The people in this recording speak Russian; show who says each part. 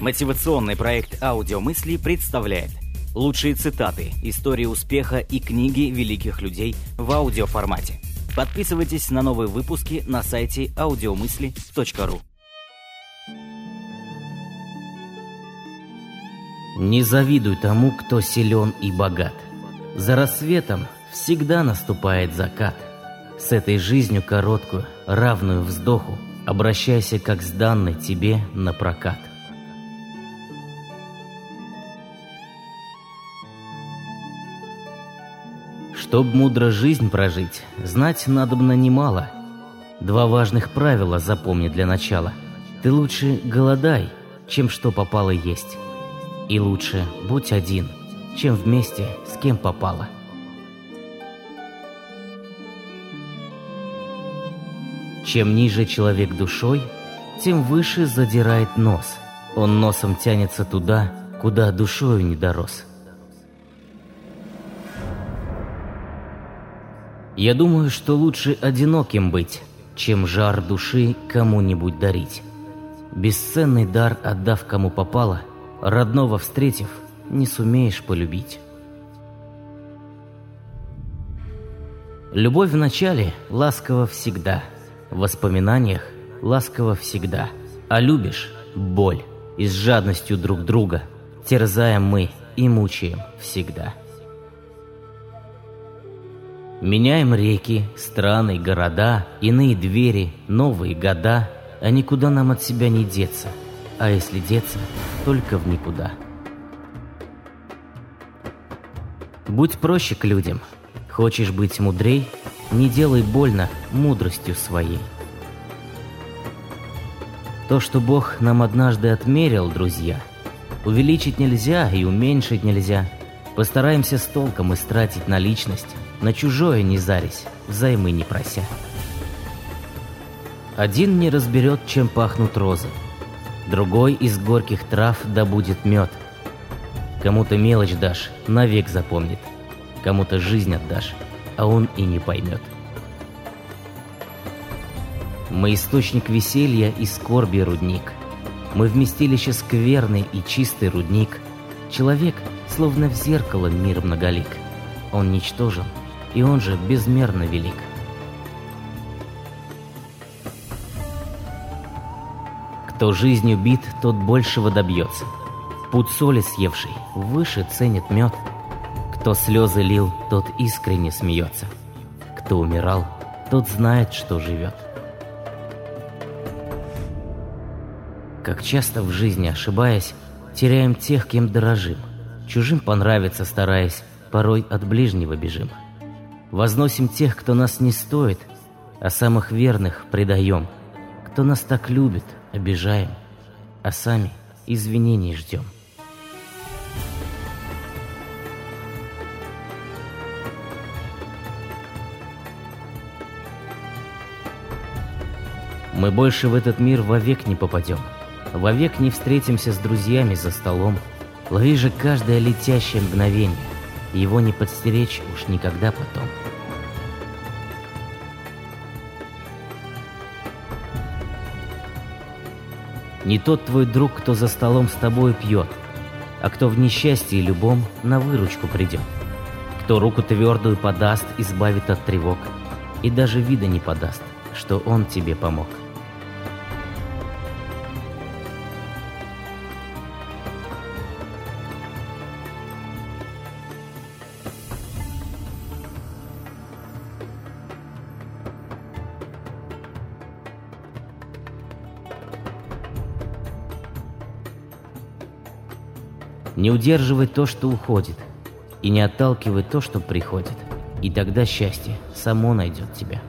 Speaker 1: Мотивационный проект «Аудиомысли» представляет лучшие цитаты, истории успеха и книги великих людей в аудиоформате. Подписывайтесь на новые выпуски на сайте audiomысли.ру
Speaker 2: Не завидуй тому, кто силен и богат. За рассветом всегда наступает закат. С этой жизнью короткую, равную вздоху, обращайся как с данной тебе на прокат. Чтоб мудро жизнь прожить, знать надобно немало. Два важных правила запомни для начала. Ты лучше голодай, чем что попало есть. И лучше будь один, чем вместе с кем попало. Чем ниже человек душой, тем выше задирает нос. Он носом тянется туда, куда душою не дорос. Я думаю, что лучше одиноким быть, чем жар души кому-нибудь дарить. Бесценный дар, отдав кому попало, родного встретив, не сумеешь полюбить. Любовь в начале ласково всегда, в воспоминаниях ласково всегда, а любишь – боль, и с жадностью друг друга терзаем мы и мучаем всегда. Меняем реки, страны, города, иные двери, новые года, а никуда нам от себя не деться, а если деться, только в никуда. Будь проще к людям. Хочешь быть мудрей, не делай больно мудростью своей. То, что Бог нам однажды отмерил, друзья, увеличить нельзя и уменьшить нельзя. Постараемся с толком истратить на личность, на чужое не зарись, взаймы не прося. Один не разберет, чем пахнут розы, другой из горьких трав добудет мед. Кому-то мелочь дашь, навек запомнит, кому-то жизнь отдашь, а он и не поймет. Мы источник веселья и скорби рудник. Мы вместилище скверный и чистый рудник. Человек, словно в зеркало мир многолик. Он ничтожен, и он же безмерно велик. Кто жизнью бит, тот большего добьется. Пуд соли съевший выше ценит мед. Кто слезы лил, тот искренне смеется. Кто умирал, тот знает, что живет. Как часто в жизни, ошибаясь, теряем тех, кем дорожим. Чужим понравится, стараясь, порой от ближнего бежим. Возносим тех, кто нас не стоит, а самых верных предаем. Кто нас так любит, обижаем, а сами извинений ждем. Мы больше в этот мир вовек не попадем. Вовек не встретимся с друзьями за столом. Лови же каждое летящее мгновение. Его не подстеречь уж никогда потом. Не тот твой друг, кто за столом с тобой пьет, а кто в несчастье любом на выручку придет. Кто руку твердую подаст, избавит от тревог, и даже вида не подаст, что он тебе помог. Не удерживай то, что уходит, и не отталкивай то, что приходит. И тогда счастье само найдет тебя.